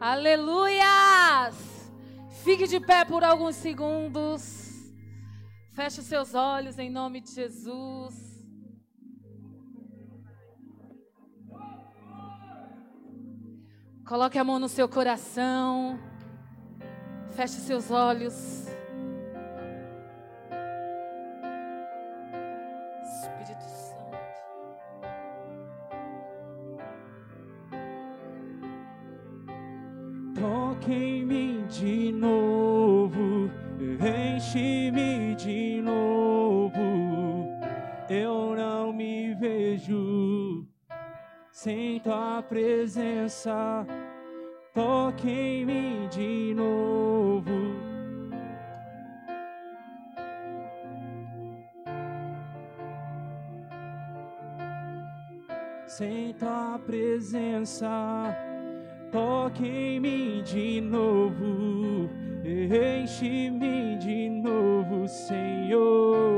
Aleluias! Fique de pé por alguns segundos. Feche seus olhos em nome de Jesus. Coloque a mão no seu coração. Feche seus olhos. Presença. Toque em mim de novo. Sem tua presença. Toque em mim de novo, enche-me de novo, Senhor.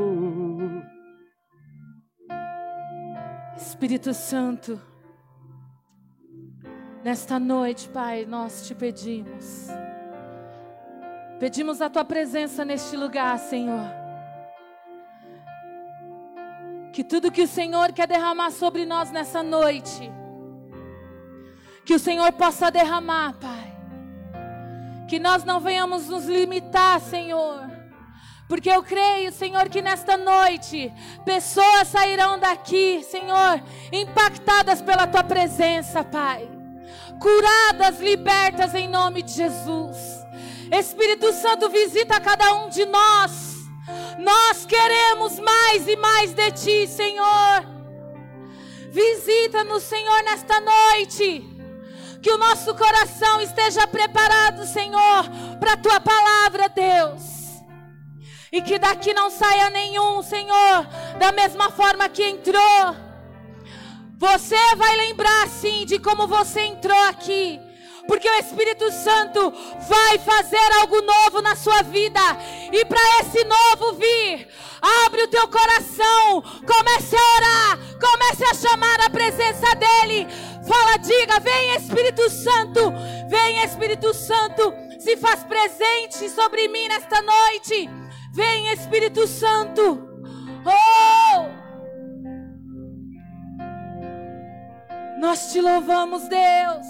Espírito Santo, nesta noite, Pai, nós te pedimos. Pedimos a tua presença neste lugar, Senhor. Que tudo que o Senhor quer derramar sobre nós nessa noite, que o Senhor possa derramar, Pai. Que nós não venhamos nos limitar, Senhor. Porque eu creio, Senhor, que nesta noite pessoas sairão daqui, Senhor, impactadas pela tua presença, Pai. Curadas, libertas em nome de Jesus. Espírito Santo, visita cada um de nós. Nós queremos mais e mais de ti, Senhor. Visita-nos, Senhor, nesta noite. Que o nosso coração esteja preparado, Senhor, para a tua palavra, Deus. E que daqui não saia nenhum, Senhor, da mesma forma que entrou. Você vai lembrar, sim, de como você entrou aqui. Porque o Espírito Santo vai fazer algo novo na sua vida. E para esse novo vir, abre o teu coração, comece a orar, comece a chamar a presença dEle. Fala, diga: Vem Espírito Santo, vem Espírito Santo, se faz presente sobre mim nesta noite. Vem Espírito Santo. Oh! Nós te louvamos, Deus.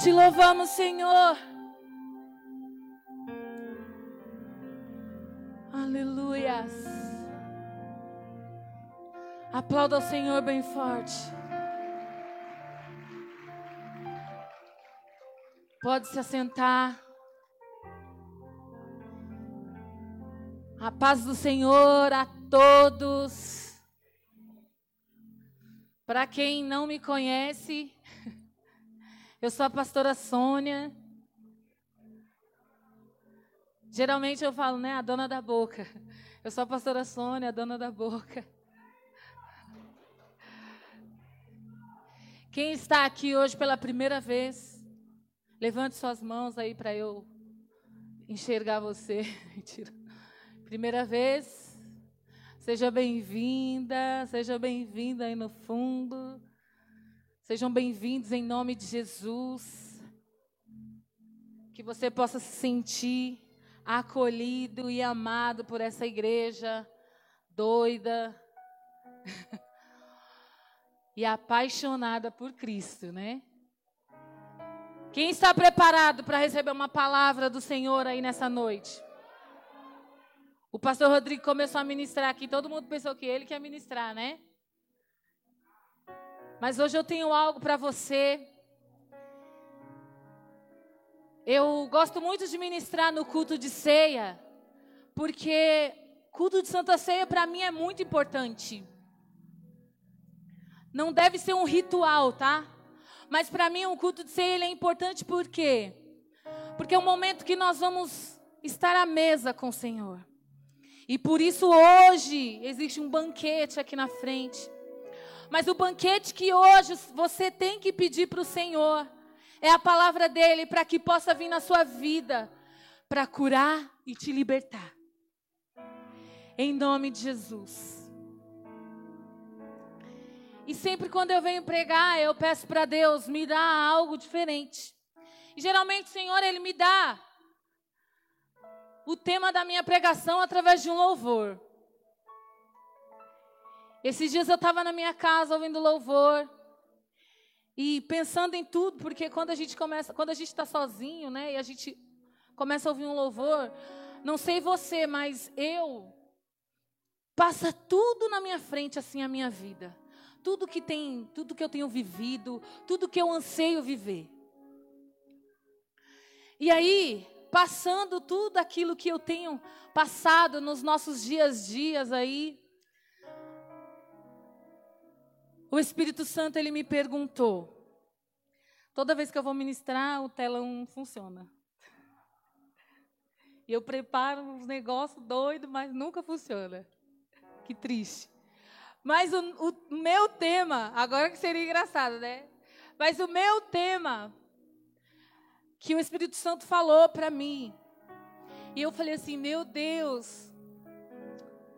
Te louvamos, Senhor. Aleluias. Aplauda o Senhor bem forte. Pode se assentar. A paz do Senhor a todos. Para quem não me conhece, eu sou a pastora Sônia. Geralmente eu falo, né, a dona da boca. Eu sou a pastora Sônia, a dona da boca. Quem está aqui hoje pela primeira vez, levante suas mãos aí para eu enxergar você. Primeira vez, seja bem-vinda, seja bem-vinda aí no fundo. Sejam bem-vindos em nome de Jesus. Que você possa se sentir acolhido e amado por essa igreja doida e apaixonada por Cristo, né? Quem está preparado para receber uma palavra do Senhor aí nessa noite? O pastor Rodrigo começou a ministrar aqui, todo mundo pensou que ele quer ministrar, né? Mas hoje eu tenho algo para você. Eu gosto muito de ministrar no culto de ceia, porque culto de Santa Ceia para mim é muito importante. Não deve ser um ritual, tá? Mas para mim o culto de ceia ele é importante por quê? Porque é um momento que nós vamos estar à mesa com o Senhor. E por isso hoje existe um banquete aqui na frente. Mas o banquete que hoje você tem que pedir para o Senhor é a palavra dele para que possa vir na sua vida para curar e te libertar. Em nome de Jesus. E sempre quando eu venho pregar, eu peço para Deus me dar algo diferente. E geralmente o Senhor, Ele me dá o tema da minha pregação através de um louvor. Esses dias eu estava na minha casa ouvindo louvor e pensando em tudo, porque quando a gente começa, quando a gente está sozinho, né, e a gente começa a ouvir um louvor, não sei você, mas eu passa tudo na minha frente assim a minha vida tudo que tem, tudo que eu tenho vivido, tudo que eu anseio viver. E aí, passando tudo aquilo que eu tenho passado nos nossos dias dias aí, o Espírito Santo ele me perguntou. Toda vez que eu vou ministrar, o telão funciona. E eu preparo uns negócios doidos, mas nunca funciona. Que triste. Mas o, o meu tema, agora que seria engraçado, né? Mas o meu tema, que o Espírito Santo falou para mim, e eu falei assim: meu Deus,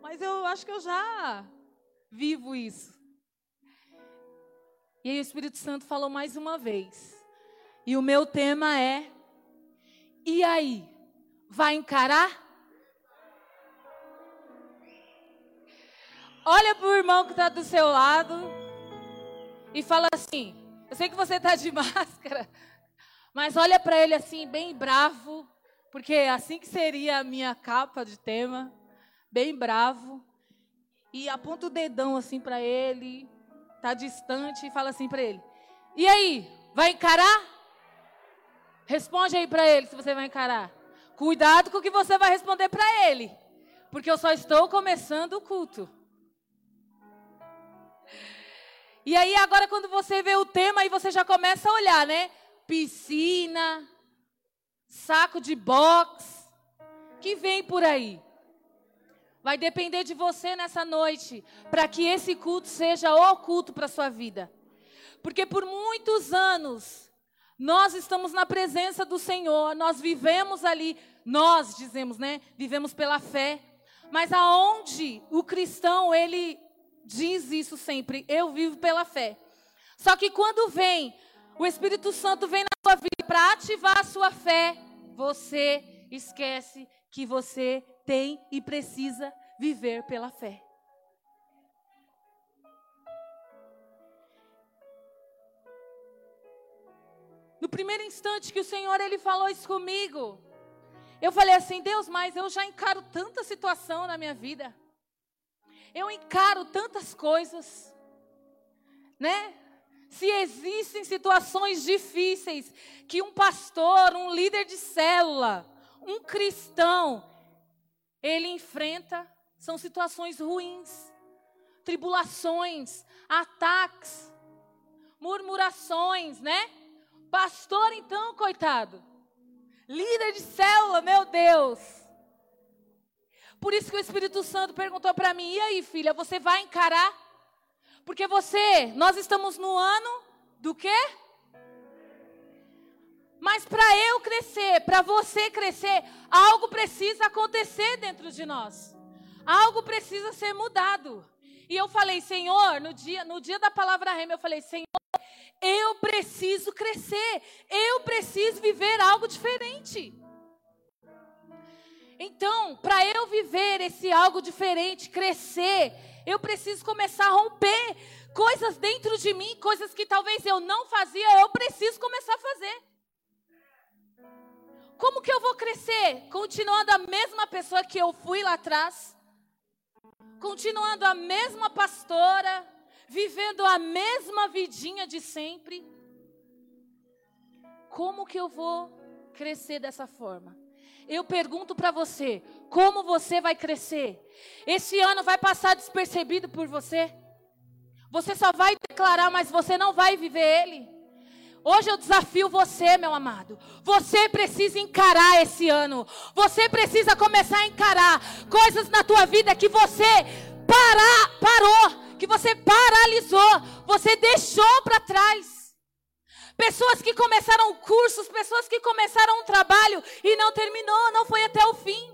mas eu acho que eu já vivo isso. E aí o Espírito Santo falou mais uma vez. E o meu tema é: e aí? Vai encarar? olha para o irmão que está do seu lado e fala assim: Eu sei que você está de máscara, mas olha para ele assim, bem bravo, porque é assim que seria a minha capa de tema, bem bravo, e aponta o dedão assim para ele, tá distante e fala assim para ele: E aí, vai encarar? Responde aí para ele se você vai encarar. Cuidado com o que você vai responder para ele, porque eu só estou começando o culto. E aí agora quando você vê o tema, aí você já começa a olhar, né? Piscina, saco de box, que vem por aí. Vai depender de você nessa noite, para que esse culto seja o culto para sua vida. Porque por muitos anos nós estamos na presença do Senhor, nós vivemos ali, nós dizemos, né? Vivemos pela fé. Mas aonde o cristão ele diz isso sempre: eu vivo pela fé. Só que quando vem, o Espírito Santo vem na sua vida para ativar a sua fé, você esquece que você tem e precisa viver pela fé. No primeiro instante que o Senhor ele falou isso comigo, eu falei assim: Deus, mas eu já encaro tanta situação na minha vida. Eu encaro tantas coisas, né? Se existem situações difíceis que um pastor, um líder de célula, um cristão, ele enfrenta, são situações ruins, tribulações, ataques, murmurações, né? Pastor, então, coitado, líder de célula, meu Deus, por isso que o Espírito Santo perguntou para mim: e aí, filha, você vai encarar? Porque você, nós estamos no ano do quê? Mas para eu crescer, para você crescer, algo precisa acontecer dentro de nós. Algo precisa ser mudado. E eu falei, Senhor, no dia, no dia da palavra rema, eu falei, Senhor, eu preciso crescer. Eu preciso viver algo diferente. Então, para eu viver esse algo diferente, crescer, eu preciso começar a romper coisas dentro de mim, coisas que talvez eu não fazia, eu preciso começar a fazer. Como que eu vou crescer? Continuando a mesma pessoa que eu fui lá atrás? Continuando a mesma pastora? Vivendo a mesma vidinha de sempre? Como que eu vou crescer dessa forma? Eu pergunto para você, como você vai crescer? Esse ano vai passar despercebido por você? Você só vai declarar, mas você não vai viver ele. Hoje eu desafio você, meu amado. Você precisa encarar esse ano. Você precisa começar a encarar coisas na tua vida que você parar, parou, que você paralisou, você deixou para trás. Pessoas que começaram cursos, pessoas que começaram um trabalho e não terminou, não foi até o fim.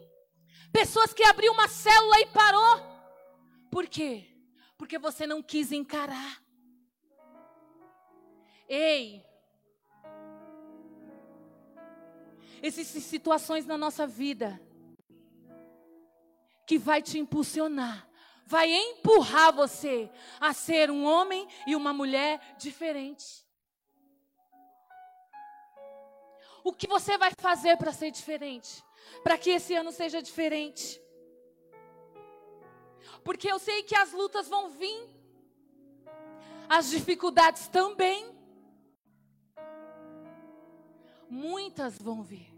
Pessoas que abriu uma célula e parou. Por quê? Porque você não quis encarar. Ei! Existem situações na nossa vida que vai te impulsionar, vai empurrar você a ser um homem e uma mulher diferente. O que você vai fazer para ser diferente? Para que esse ano seja diferente? Porque eu sei que as lutas vão vir, as dificuldades também. Muitas vão vir.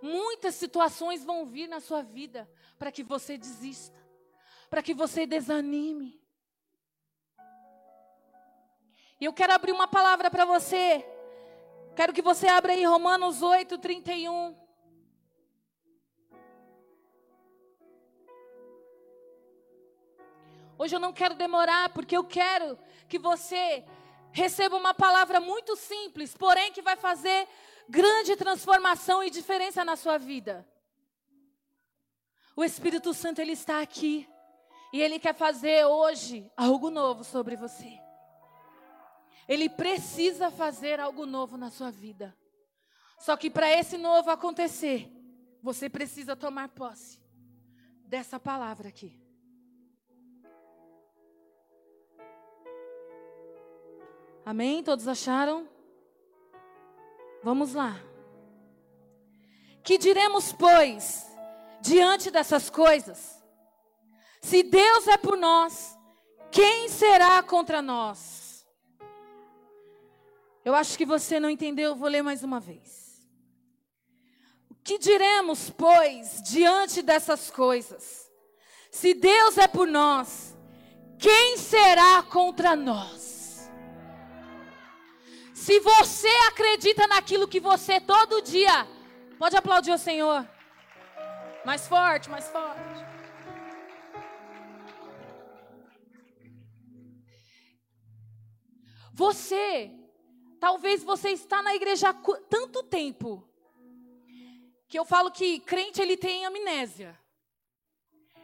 Muitas situações vão vir na sua vida para que você desista, para que você desanime. E eu quero abrir uma palavra para você. Quero que você abra aí Romanos 8, 31. Hoje eu não quero demorar, porque eu quero que você receba uma palavra muito simples, porém que vai fazer grande transformação e diferença na sua vida. O Espírito Santo ele está aqui e ele quer fazer hoje algo novo sobre você. Ele precisa fazer algo novo na sua vida. Só que para esse novo acontecer, você precisa tomar posse dessa palavra aqui. Amém? Todos acharam? Vamos lá. Que diremos, pois, diante dessas coisas? Se Deus é por nós, quem será contra nós? Eu acho que você não entendeu, vou ler mais uma vez. O que diremos, pois, diante dessas coisas? Se Deus é por nós, quem será contra nós? Se você acredita naquilo que você todo dia, pode aplaudir o Senhor. Mais forte, mais forte. Você, talvez você está na igreja há tanto tempo, que eu falo que crente ele tem amnésia.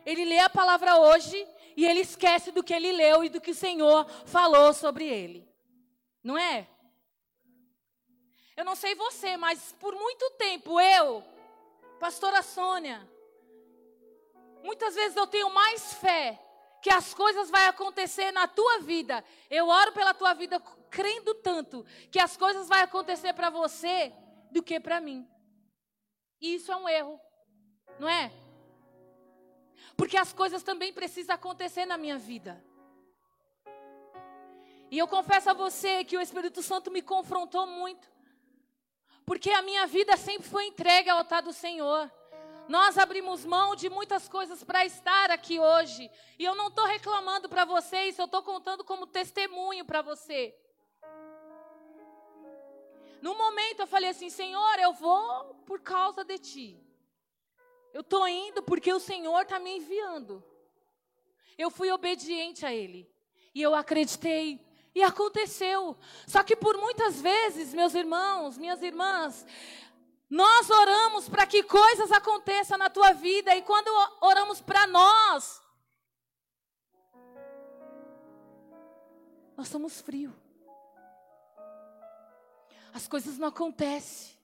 Ele lê a palavra hoje e ele esquece do que ele leu e do que o Senhor falou sobre ele. Não é? Eu não sei você, mas por muito tempo eu, pastora Sônia, muitas vezes eu tenho mais fé que as coisas vão acontecer na tua vida. Eu oro pela tua vida crendo tanto que as coisas vão acontecer para você do que para mim. E isso é um erro, não é? Porque as coisas também precisam acontecer na minha vida. E eu confesso a você que o Espírito Santo me confrontou muito. Porque a minha vida sempre foi entregue ao altar do Senhor. Nós abrimos mão de muitas coisas para estar aqui hoje. E eu não estou reclamando para vocês, eu estou contando como testemunho para você. No momento eu falei assim: Senhor, eu vou por causa de ti. Eu estou indo porque o Senhor está me enviando. Eu fui obediente a Ele. E eu acreditei e aconteceu. Só que por muitas vezes, meus irmãos, minhas irmãs, nós oramos para que coisas aconteçam na tua vida e quando oramos para nós, nós somos frios. As coisas não acontecem.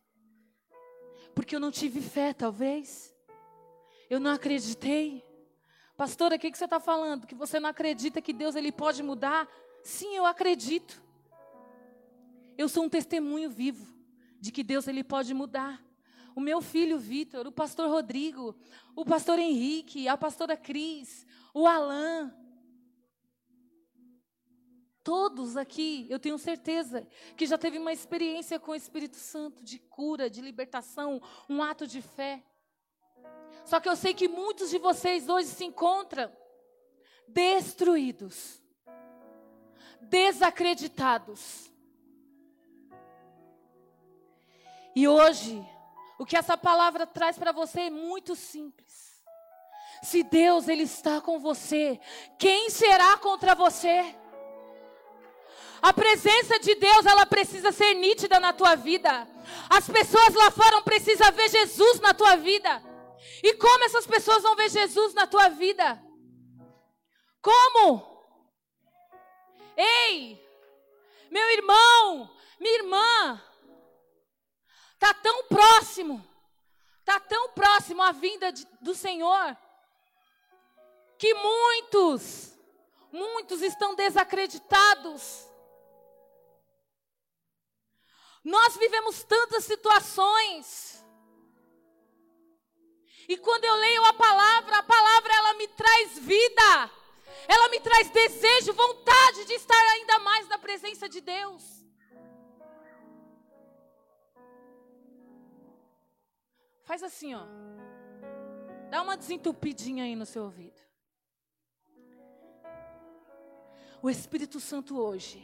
Porque eu não tive fé, talvez. Eu não acreditei. Pastora, o que, que você está falando? Que você não acredita que Deus ele pode mudar Sim, eu acredito. Eu sou um testemunho vivo de que Deus ele pode mudar. O meu filho Vitor, o pastor Rodrigo, o pastor Henrique, a pastora Cris, o Alain, todos aqui, eu tenho certeza que já teve uma experiência com o Espírito Santo de cura, de libertação, um ato de fé. Só que eu sei que muitos de vocês hoje se encontram destruídos desacreditados. E hoje, o que essa palavra traz para você é muito simples. Se Deus ele está com você, quem será contra você? A presença de Deus, ela precisa ser nítida na tua vida. As pessoas lá fora precisam ver Jesus na tua vida. E como essas pessoas vão ver Jesus na tua vida? Como? Ei! Meu irmão, minha irmã, está tão próximo, está tão próximo a vinda de, do Senhor, que muitos, muitos estão desacreditados. Nós vivemos tantas situações. E quando eu leio a palavra, a palavra ela me traz vida. Ela me traz desejo, vontade de estar ainda mais na presença de Deus. Faz assim, ó. Dá uma desentupidinha aí no seu ouvido. O Espírito Santo hoje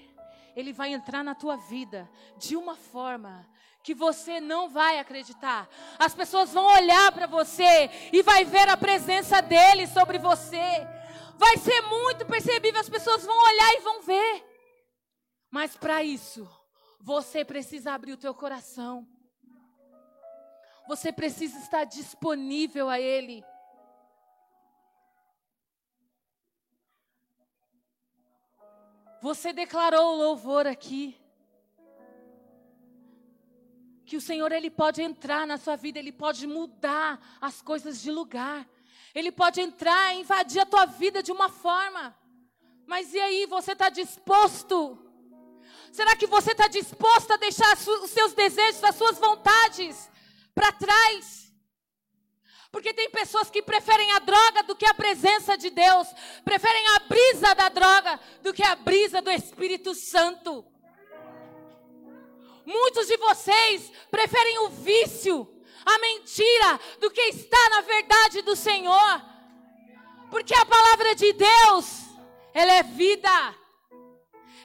ele vai entrar na tua vida de uma forma que você não vai acreditar. As pessoas vão olhar para você e vai ver a presença dele sobre você. Vai ser muito percebível, as pessoas vão olhar e vão ver. Mas para isso, você precisa abrir o teu coração. Você precisa estar disponível a ele. Você declarou o louvor aqui. Que o Senhor ele pode entrar na sua vida, ele pode mudar as coisas de lugar. Ele pode entrar e invadir a tua vida de uma forma. Mas e aí, você está disposto? Será que você está disposto a deixar os seus desejos, as suas vontades para trás? Porque tem pessoas que preferem a droga do que a presença de Deus, preferem a brisa da droga do que a brisa do Espírito Santo. Muitos de vocês preferem o vício, a mentira, do que estar na verdade do Senhor. Porque a palavra de Deus, ela é vida,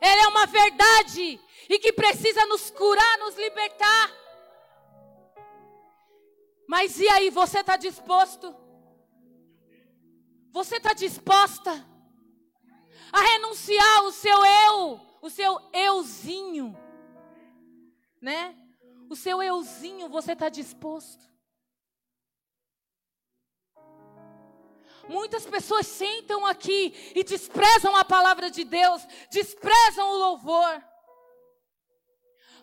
ela é uma verdade e que precisa nos curar, nos libertar. Mas e aí, você está disposto? Você está disposta a renunciar o seu eu, o seu euzinho, né? O seu euzinho, você está disposto? Muitas pessoas sentam aqui e desprezam a palavra de Deus, desprezam o louvor.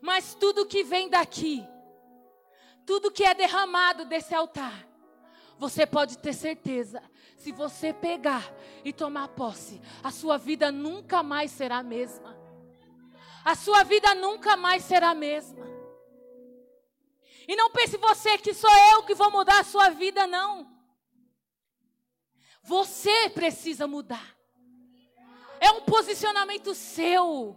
Mas tudo que vem daqui tudo que é derramado desse altar, você pode ter certeza, se você pegar e tomar posse, a sua vida nunca mais será a mesma. A sua vida nunca mais será a mesma. E não pense você que sou eu que vou mudar a sua vida, não. Você precisa mudar. É um posicionamento seu.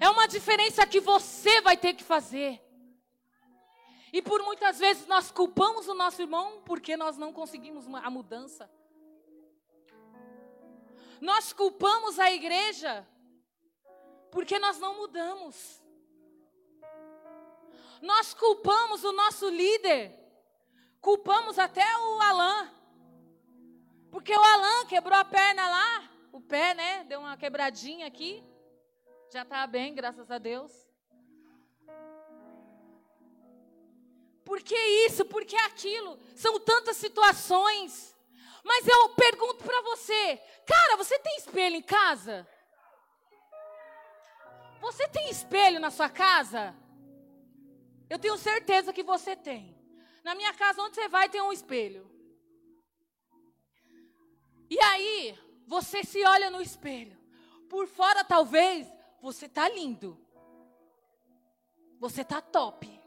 É uma diferença que você vai ter que fazer. E por muitas vezes nós culpamos o nosso irmão porque nós não conseguimos a mudança. Nós culpamos a igreja porque nós não mudamos. Nós culpamos o nosso líder, culpamos até o Alain, porque o Alain quebrou a perna lá, o pé, né? Deu uma quebradinha aqui, já está bem, graças a Deus. Por que isso? Por que aquilo? São tantas situações. Mas eu pergunto para você, cara, você tem espelho em casa? Você tem espelho na sua casa? Eu tenho certeza que você tem. Na minha casa, onde você vai, tem um espelho. E aí, você se olha no espelho. Por fora, talvez, você tá lindo. Você tá top.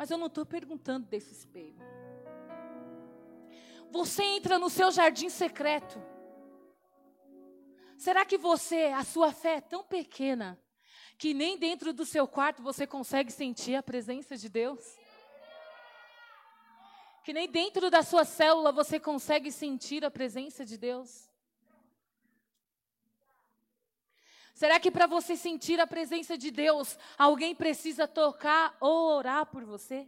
Mas eu não estou perguntando desse espelho. Você entra no seu jardim secreto. Será que você, a sua fé é tão pequena que nem dentro do seu quarto você consegue sentir a presença de Deus? Que nem dentro da sua célula você consegue sentir a presença de Deus? Será que para você sentir a presença de Deus, alguém precisa tocar ou orar por você?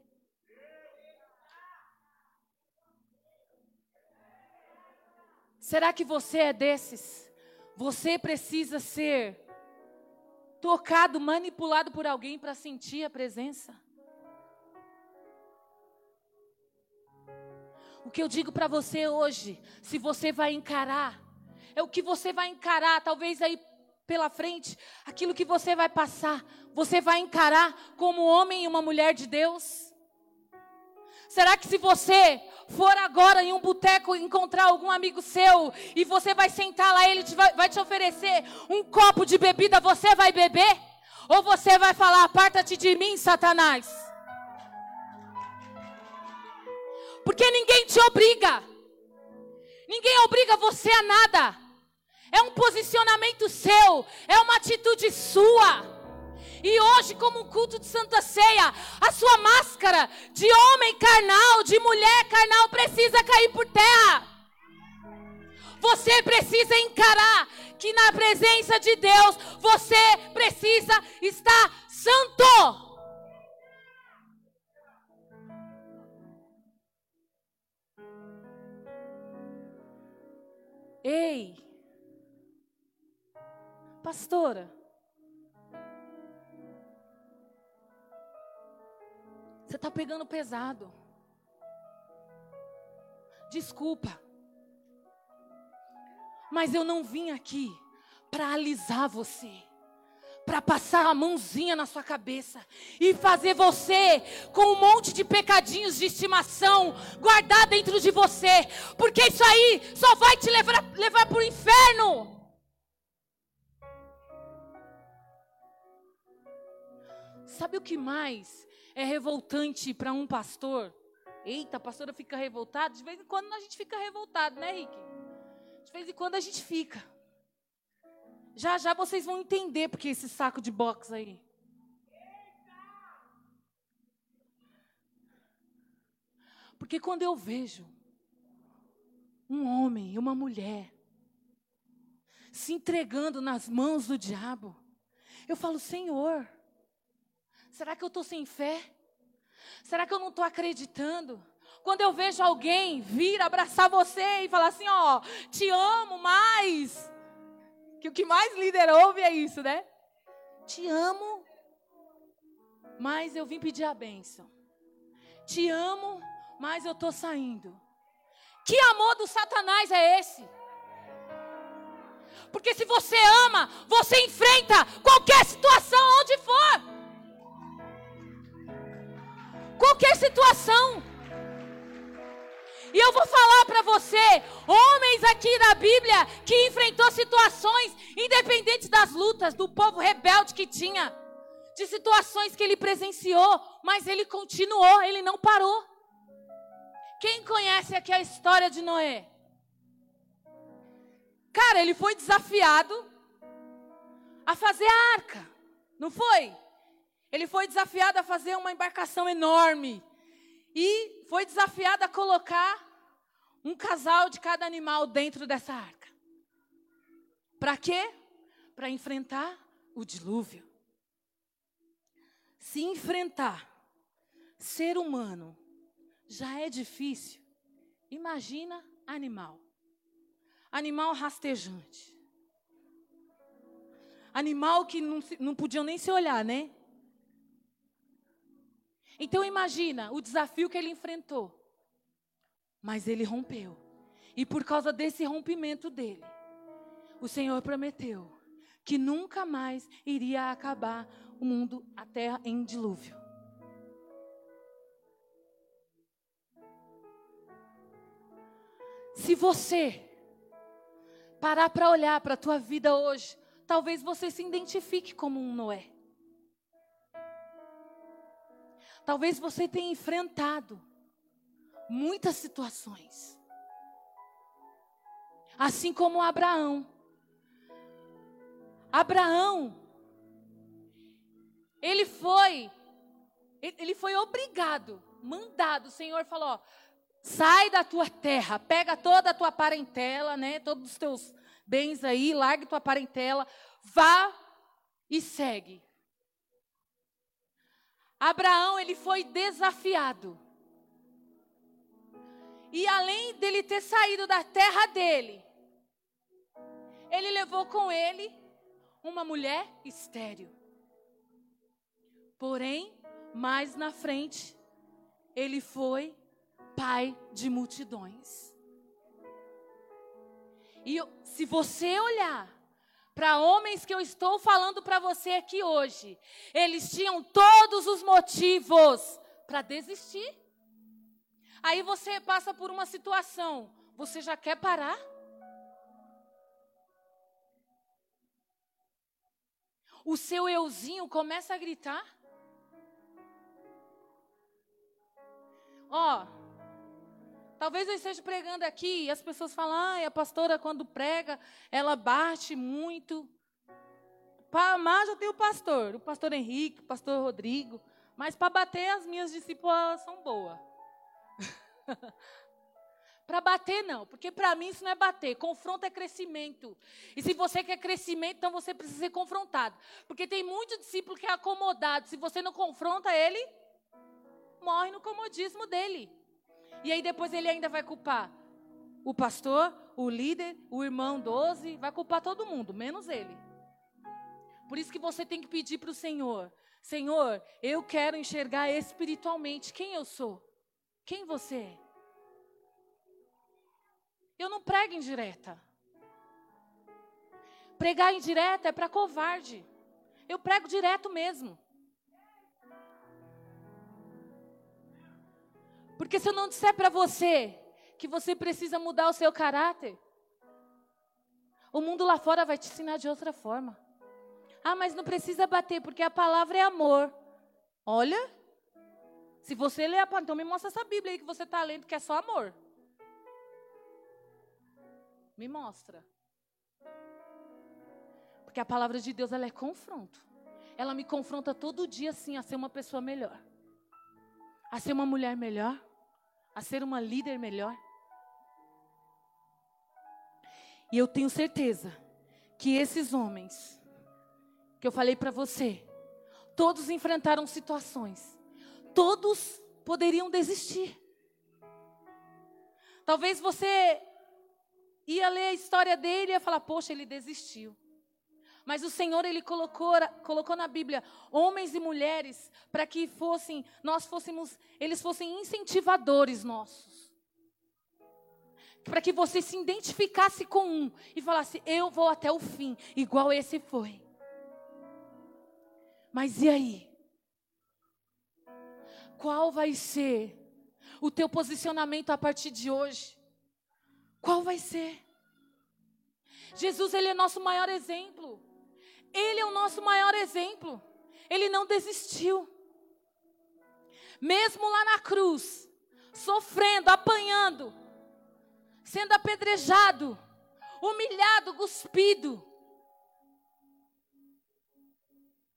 Será que você é desses? Você precisa ser tocado, manipulado por alguém para sentir a presença? O que eu digo para você hoje, se você vai encarar, é o que você vai encarar, talvez aí pela frente, aquilo que você vai passar, você vai encarar como homem e uma mulher de Deus? Será que se você for agora em um boteco encontrar algum amigo seu e você vai sentar lá, ele te vai, vai te oferecer um copo de bebida, você vai beber? Ou você vai falar, aparta-te de mim, Satanás? Porque ninguém te obriga. Ninguém obriga você a nada. É um posicionamento seu, é uma atitude sua. E hoje, como um culto de Santa Ceia, a sua máscara de homem carnal, de mulher carnal, precisa cair por terra. Você precisa encarar que na presença de Deus você precisa estar santo. Ei, pastora, você está pegando pesado. Desculpa, mas eu não vim aqui para alisar você para passar a mãozinha na sua cabeça e fazer você com um monte de pecadinhos de estimação guardar dentro de você, porque isso aí só vai te levar, levar para o inferno. Sabe o que mais é revoltante para um pastor? Eita, a pastora fica revoltada. De vez em quando a gente fica revoltado, né, Rick? De vez em quando a gente fica. Já já vocês vão entender porque esse saco de box aí. Porque quando eu vejo um homem e uma mulher se entregando nas mãos do diabo, eu falo, Senhor, será que eu estou sem fé? Será que eu não estou acreditando? Quando eu vejo alguém vir abraçar você e falar assim, ó, te amo mais, que o que mais líder ouve é isso, né? Te amo, mas eu vim pedir a bênção. Te amo, mas eu estou saindo. Que amor do Satanás é esse? Porque se você ama, você enfrenta qualquer situação onde for. Qualquer situação. E eu vou falar para você, homens aqui da Bíblia que enfrentou situações independentes das lutas do povo rebelde que tinha, de situações que ele presenciou, mas ele continuou, ele não parou. Quem conhece aqui a história de Noé? Cara, ele foi desafiado a fazer a arca, não foi? Ele foi desafiado a fazer uma embarcação enorme e foi desafiado a colocar um casal de cada animal dentro dessa arca. Para quê? Para enfrentar o dilúvio. Se enfrentar ser humano já é difícil, imagina animal. Animal rastejante. Animal que não, não podiam nem se olhar, né? Então imagina o desafio que ele enfrentou. Mas ele rompeu. E por causa desse rompimento dele, o Senhor prometeu que nunca mais iria acabar o mundo, a terra em dilúvio. Se você parar para olhar para a tua vida hoje, talvez você se identifique como um Noé. Talvez você tenha enfrentado muitas situações. Assim como Abraão. Abraão, ele foi, ele foi obrigado, mandado. O Senhor falou: ó, sai da tua terra, pega toda a tua parentela, né, todos os teus bens aí, largue tua parentela, vá e segue. Abraão, ele foi desafiado. E além dele ter saído da terra dele, ele levou com ele uma mulher estéril. Porém, mais na frente, ele foi pai de multidões. E se você olhar para homens que eu estou falando para você aqui hoje, eles tinham todos os motivos para desistir. Aí você passa por uma situação, você já quer parar? O seu euzinho começa a gritar. Ó, talvez eu esteja pregando aqui e as pessoas falam, ah, a pastora quando prega, ela bate muito. Para amar já tem o pastor, o pastor Henrique, o pastor Rodrigo. Mas para bater, as minhas discípulas são boas. para bater, não, porque para mim isso não é bater. Confronto é crescimento. E se você quer crescimento, então você precisa ser confrontado. Porque tem muito discípulo que é acomodado. Se você não confronta ele, morre no comodismo dele. E aí depois ele ainda vai culpar o pastor, o líder, o irmão 12, vai culpar todo mundo, menos ele. Por isso que você tem que pedir para o Senhor: Senhor, eu quero enxergar espiritualmente quem eu sou, quem você é. Eu não prego indireta. Pregar indireta é para covarde. Eu prego direto mesmo. Porque se eu não disser para você que você precisa mudar o seu caráter, o mundo lá fora vai te ensinar de outra forma. Ah, mas não precisa bater, porque a palavra é amor. Olha, se você ler a palavra, então me mostra essa Bíblia aí que você está lendo, que é só amor. Me mostra. Porque a palavra de Deus, ela é confronto. Ela me confronta todo dia, assim, a ser uma pessoa melhor. A ser uma mulher melhor a ser uma líder melhor. E eu tenho certeza que esses homens, que eu falei para você, todos enfrentaram situações, todos poderiam desistir. Talvez você ia ler a história dele e ia falar: Poxa, ele desistiu. Mas o Senhor ele colocou, colocou na Bíblia homens e mulheres para que fossem, nós fôssemos, eles fossem incentivadores nossos. Para que você se identificasse com um e falasse: "Eu vou até o fim", igual esse foi. Mas e aí? Qual vai ser o teu posicionamento a partir de hoje? Qual vai ser? Jesus, ele é nosso maior exemplo. Ele é o nosso maior exemplo. Ele não desistiu. Mesmo lá na cruz, sofrendo, apanhando, sendo apedrejado, humilhado, cuspido.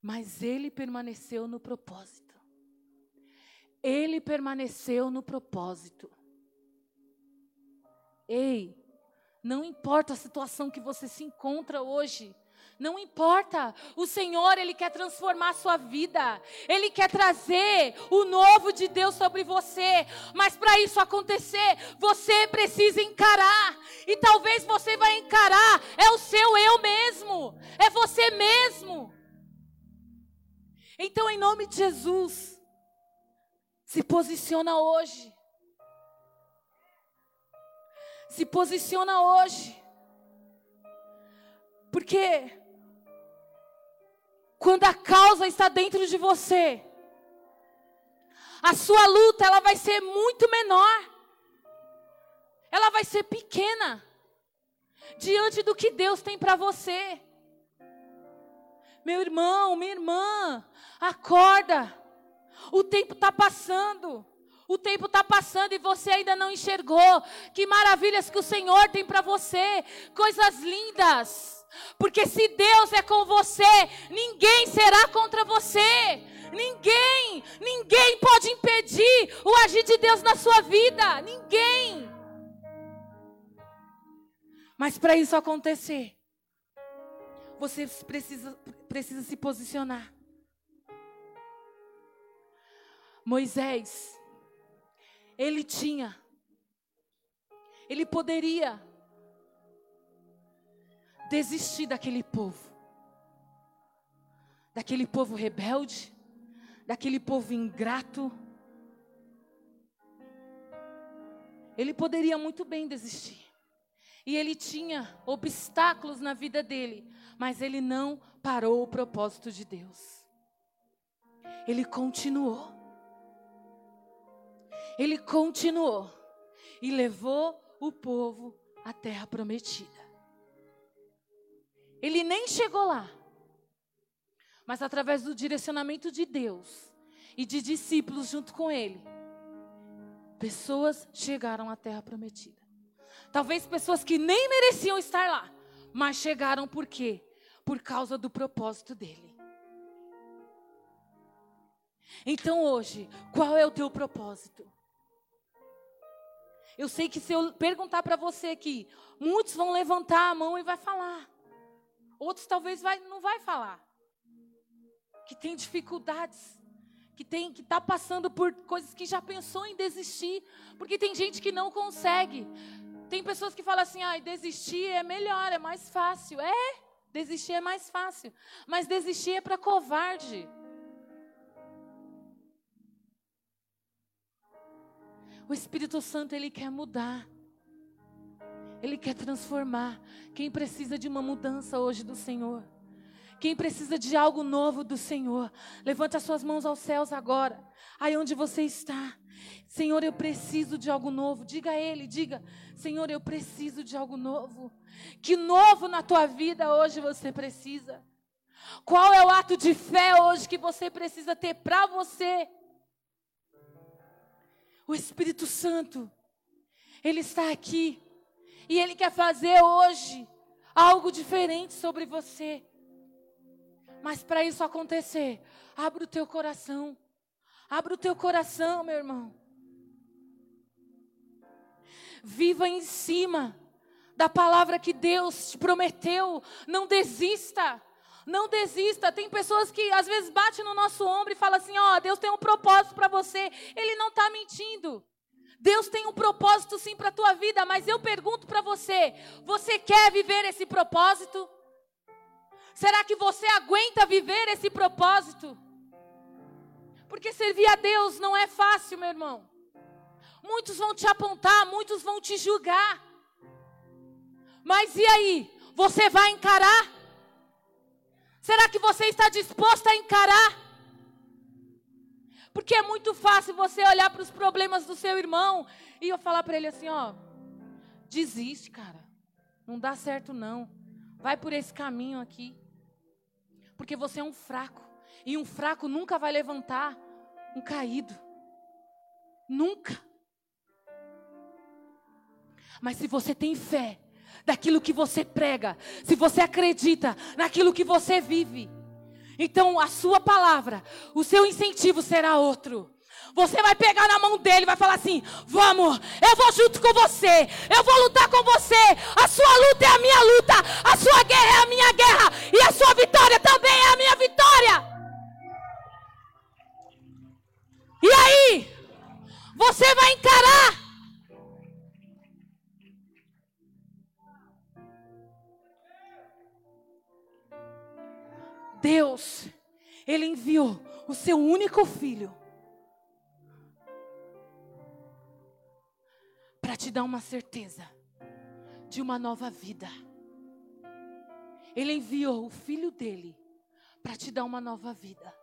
Mas ele permaneceu no propósito. Ele permaneceu no propósito. Ei, não importa a situação que você se encontra hoje, não importa, o Senhor, Ele quer transformar a sua vida, Ele quer trazer o novo de Deus sobre você, mas para isso acontecer, você precisa encarar, e talvez você vai encarar, é o seu eu mesmo, é você mesmo. Então, em nome de Jesus, se posiciona hoje, se posiciona hoje, porque quando a causa está dentro de você, a sua luta ela vai ser muito menor. Ela vai ser pequena diante do que Deus tem para você. Meu irmão, minha irmã, acorda. O tempo está passando. O tempo está passando e você ainda não enxergou. Que maravilhas que o Senhor tem para você. Coisas lindas. Porque se Deus é com você, ninguém será contra você. Ninguém, ninguém pode impedir o agir de Deus na sua vida. Ninguém. Mas para isso acontecer, você precisa, precisa se posicionar. Moisés, ele tinha, ele poderia desistir daquele povo. Daquele povo rebelde, daquele povo ingrato. Ele poderia muito bem desistir. E ele tinha obstáculos na vida dele Mas ele não parou o propósito de Deus. Ele continuou. Ele continuou e levou o povo à terra prometida. Ele nem chegou lá, mas através do direcionamento de Deus e de discípulos junto com ele, pessoas chegaram à terra prometida. Talvez pessoas que nem mereciam estar lá, mas chegaram por quê? Por causa do propósito dele. Então hoje, qual é o teu propósito? Eu sei que se eu perguntar para você aqui, muitos vão levantar a mão e vai falar. Outros talvez vai, não vai falar. Que tem dificuldades, que tem que está passando por coisas que já pensou em desistir, porque tem gente que não consegue. Tem pessoas que falam assim: "Ah, desistir é melhor, é mais fácil". É, desistir é mais fácil, mas desistir é para covarde. O Espírito Santo, ele quer mudar. Ele quer transformar. Quem precisa de uma mudança hoje do Senhor? Quem precisa de algo novo do Senhor? Levante as suas mãos aos céus agora. Aí onde você está. Senhor, eu preciso de algo novo. Diga a Ele, diga: Senhor, eu preciso de algo novo. Que novo na tua vida hoje você precisa? Qual é o ato de fé hoje que você precisa ter para você? O Espírito Santo, Ele está aqui. E Ele quer fazer hoje algo diferente sobre você. Mas para isso acontecer, abra o teu coração. Abra o teu coração, meu irmão. Viva em cima da palavra que Deus te prometeu. Não desista. Não desista. Tem pessoas que às vezes batem no nosso ombro e falam assim: Ó, oh, Deus tem um propósito para você. Ele não está mentindo. Deus tem um propósito sim para a tua vida, mas eu pergunto para você: você quer viver esse propósito? Será que você aguenta viver esse propósito? Porque servir a Deus não é fácil, meu irmão. Muitos vão te apontar, muitos vão te julgar. Mas e aí? Você vai encarar? Será que você está disposto a encarar? Porque é muito fácil você olhar para os problemas do seu irmão e eu falar para ele assim, ó, desiste, cara. Não dá certo não. Vai por esse caminho aqui. Porque você é um fraco. E um fraco nunca vai levantar um caído. Nunca. Mas se você tem fé, daquilo que você prega, se você acredita naquilo que você vive, então a sua palavra, o seu incentivo será outro. Você vai pegar na mão dele vai falar assim: Vamos, eu vou junto com você, eu vou lutar com você. A sua luta é a minha luta, a sua guerra é a minha guerra, e a sua vitória também é a minha vitória. E aí? Você vai encarar Deus, Ele enviou o seu único filho para te dar uma certeza de uma nova vida. Ele enviou o filho dele para te dar uma nova vida.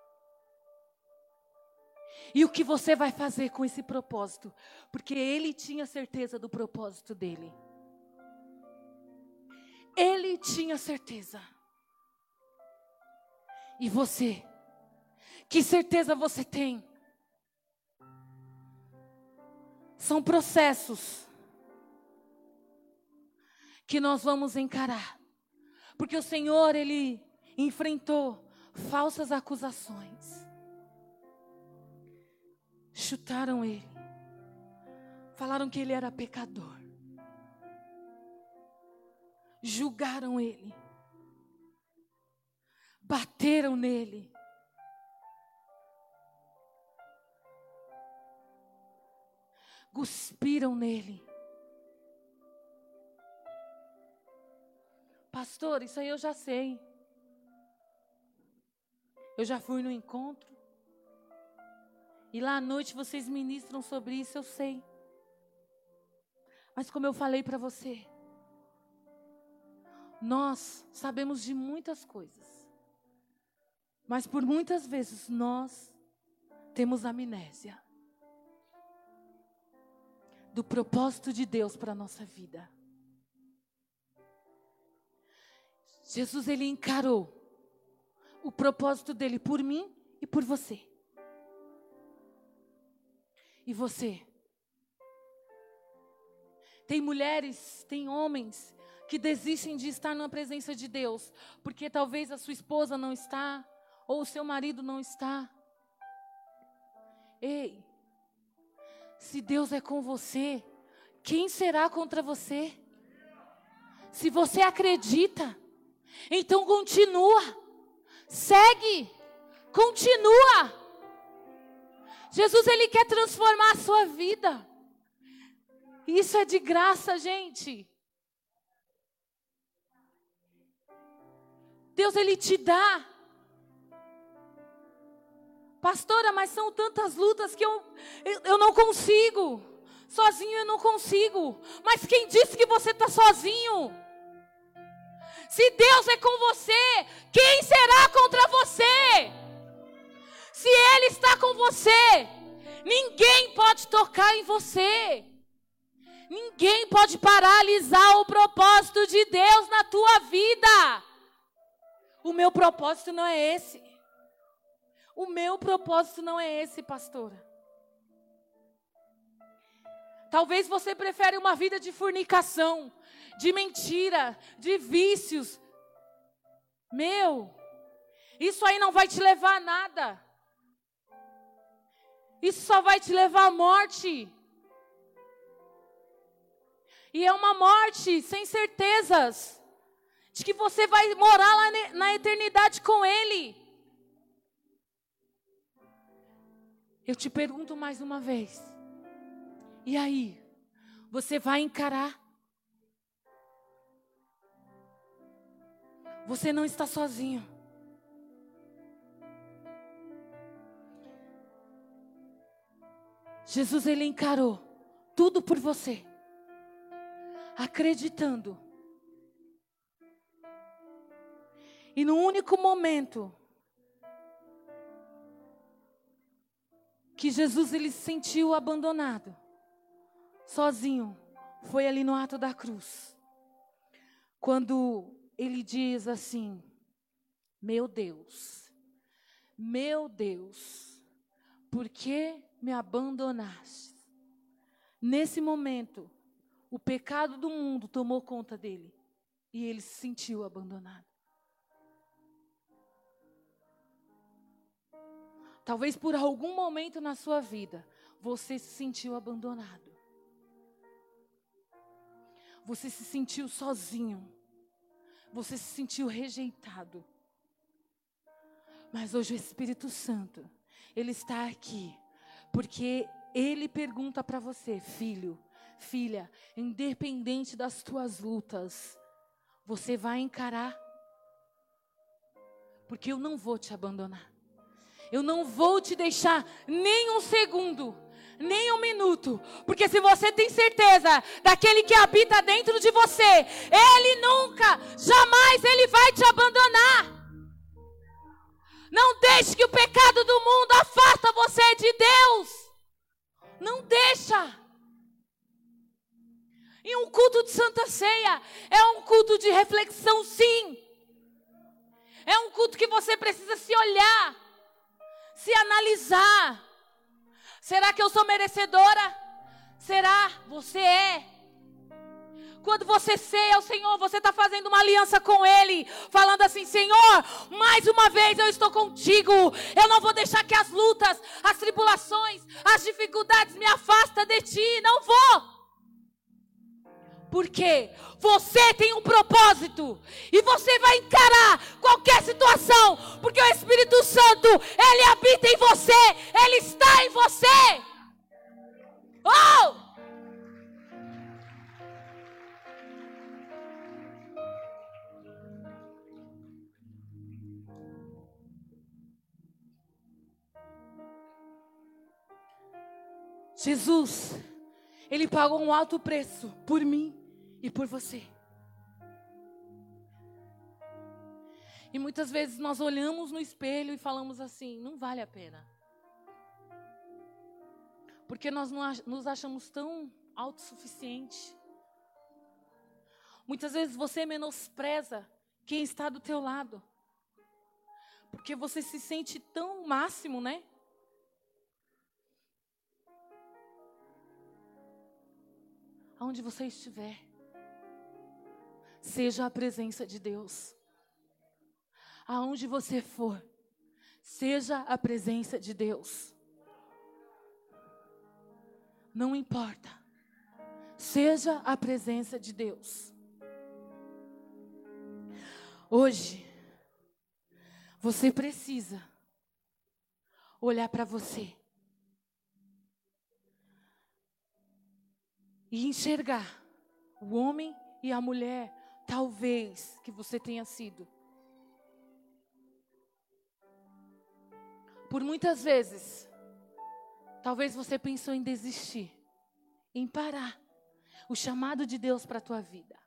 E o que você vai fazer com esse propósito? Porque ele tinha certeza do propósito dele. Ele tinha certeza. E você? Que certeza você tem? São processos que nós vamos encarar. Porque o Senhor, Ele enfrentou falsas acusações. Chutaram Ele. Falaram que Ele era pecador. Julgaram Ele bateram nele. Cuspiram nele. Pastor, isso aí eu já sei. Eu já fui no encontro. E lá à noite vocês ministram sobre isso, eu sei. Mas como eu falei para você, Nós sabemos de muitas coisas, mas por muitas vezes nós temos amnésia do propósito de Deus para a nossa vida. Jesus ele encarou o propósito dele por mim e por você. E você? Tem mulheres, tem homens que desistem de estar na presença de Deus, porque talvez a sua esposa não está, ou o seu marido não está. Ei, se Deus é com você, quem será contra você? Se você acredita, então continua, segue, continua. Jesus ele quer transformar a sua vida. Isso é de graça, gente. Deus ele te dá. Pastora, mas são tantas lutas que eu, eu, eu não consigo. Sozinho eu não consigo. Mas quem disse que você está sozinho? Se Deus é com você, quem será contra você? Se Ele está com você, ninguém pode tocar em você. Ninguém pode paralisar o propósito de Deus na tua vida. O meu propósito não é esse. O meu propósito não é esse, pastora. Talvez você prefere uma vida de fornicação, de mentira, de vícios. Meu, isso aí não vai te levar a nada. Isso só vai te levar à morte. E é uma morte sem certezas de que você vai morar lá na eternidade com Ele. Eu te pergunto mais uma vez. E aí? Você vai encarar? Você não está sozinho. Jesus ele encarou tudo por você acreditando. E no único momento que Jesus ele se sentiu abandonado, sozinho, foi ali no ato da cruz. Quando ele diz assim: Meu Deus, meu Deus, por que me abandonaste? Nesse momento, o pecado do mundo tomou conta dele e ele se sentiu abandonado. Talvez por algum momento na sua vida você se sentiu abandonado. Você se sentiu sozinho. Você se sentiu rejeitado. Mas hoje o Espírito Santo, ele está aqui, porque ele pergunta para você, filho, Filha, independente das tuas lutas, você vai encarar. Porque eu não vou te abandonar. Eu não vou te deixar nem um segundo, nem um minuto. Porque se você tem certeza daquele que habita dentro de você, ele nunca, jamais ele vai te abandonar. Não deixe que o pecado do mundo afasta você de Deus. Não deixa. E um culto de Santa Ceia é um culto de reflexão, sim. É um culto que você precisa se olhar, se analisar. Será que eu sou merecedora? Será? Você é. Quando você ceia ao Senhor, você está fazendo uma aliança com Ele, falando assim: Senhor, mais uma vez eu estou contigo. Eu não vou deixar que as lutas, as tribulações, as dificuldades me afastem de Ti. Não vou. Porque você tem um propósito e você vai encarar qualquer situação, porque o Espírito Santo, ele habita em você, ele está em você. Oh! Jesus, Ele pagou um alto preço por mim e por você. E muitas vezes nós olhamos no espelho e falamos assim: não vale a pena. Porque nós nos achamos tão autossuficientes. Muitas vezes você menospreza quem está do teu lado. Porque você se sente tão máximo, né? Aonde você estiver, seja a presença de Deus. Aonde você for, seja a presença de Deus. Não importa. Seja a presença de Deus. Hoje, você precisa olhar para você e enxergar o homem e a mulher, talvez, que você tenha sido. Por muitas vezes, talvez você pensou em desistir, em parar o chamado de Deus para a tua vida.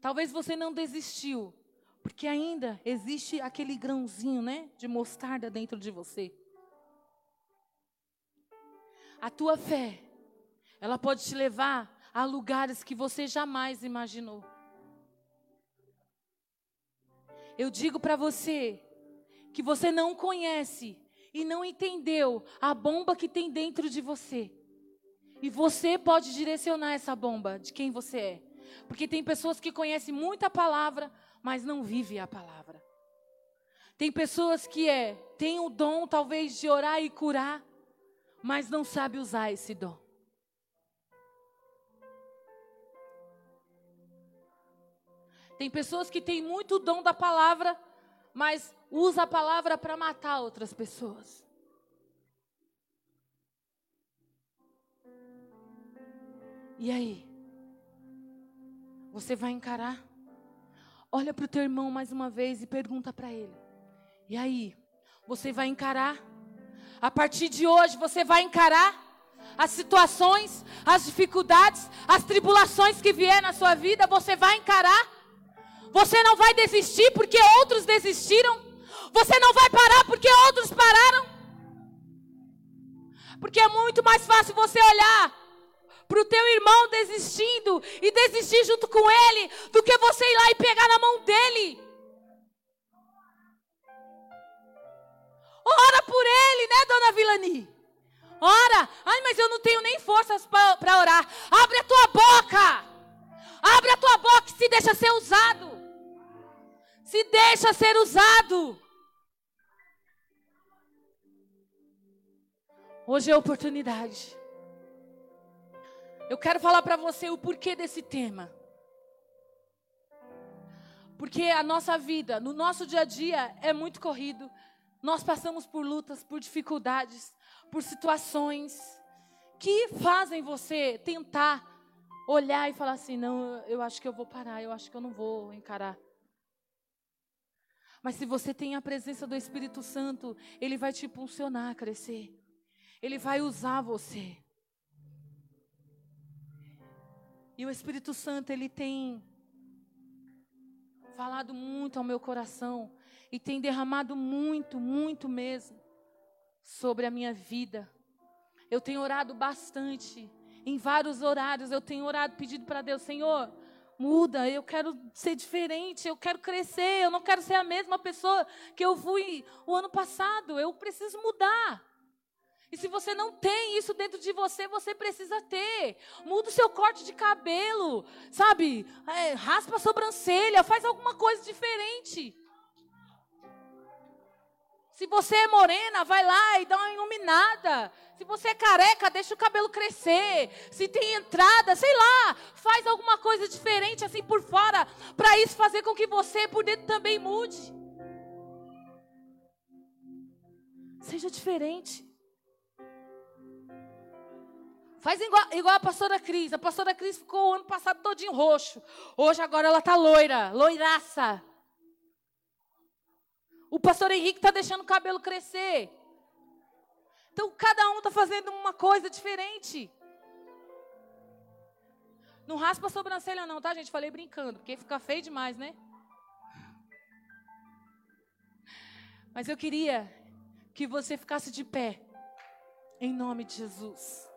Talvez você não desistiu, porque ainda existe aquele grãozinho, né, de mostarda dentro de você. A tua fé, ela pode te levar a lugares que você jamais imaginou. Eu digo para você que você não conhece e não entendeu a bomba que tem dentro de você. E você pode direcionar essa bomba de quem você é. Porque tem pessoas que conhecem muita palavra, mas não vivem a palavra. Tem pessoas que é, têm o dom talvez de orar e curar, mas não sabe usar esse dom. Tem pessoas que têm muito dom da palavra, mas usa a palavra para matar outras pessoas. E aí? Você vai encarar? Olha para o teu irmão mais uma vez e pergunta para ele. E aí? Você vai encarar? A partir de hoje você vai encarar as situações, as dificuldades, as tribulações que vier na sua vida, você vai encarar? Você não vai desistir porque outros desistiram? Você não vai parar porque outros pararam? Porque é muito mais fácil você olhar para o teu irmão desistindo e desistir junto com ele, do que você ir lá e pegar na mão dele. Ora por ele, né, dona Vilani? Ora. Ai, mas eu não tenho nem forças para orar. Abre a tua boca. Abre a tua boca e se deixa ser usado. Se deixa ser usado. Hoje é a oportunidade eu quero falar para você o porquê desse tema. Porque a nossa vida, no nosso dia a dia, é muito corrido. Nós passamos por lutas, por dificuldades, por situações que fazem você tentar olhar e falar assim: não, eu acho que eu vou parar, eu acho que eu não vou encarar. Mas se você tem a presença do Espírito Santo, ele vai te impulsionar a crescer. Ele vai usar você. E o Espírito Santo, ele tem falado muito ao meu coração e tem derramado muito, muito mesmo sobre a minha vida. Eu tenho orado bastante, em vários horários eu tenho orado, pedido para Deus, Senhor, muda, eu quero ser diferente, eu quero crescer, eu não quero ser a mesma pessoa que eu fui o ano passado, eu preciso mudar. E se você não tem isso dentro de você, você precisa ter. Muda o seu corte de cabelo, sabe? É, raspa a sobrancelha, faz alguma coisa diferente. Se você é morena, vai lá e dá uma iluminada. Se você é careca, deixa o cabelo crescer. Se tem entrada, sei lá, faz alguma coisa diferente assim por fora, para isso fazer com que você por dentro também mude. Seja diferente. Faz igual, igual a pastora Cris. A pastora Cris ficou o ano passado todinho roxo. Hoje agora ela tá loira, loiraça. O pastor Henrique está deixando o cabelo crescer. Então cada um está fazendo uma coisa diferente. Não raspa a sobrancelha, não, tá, gente? Falei brincando, porque fica feio demais, né? Mas eu queria que você ficasse de pé, em nome de Jesus.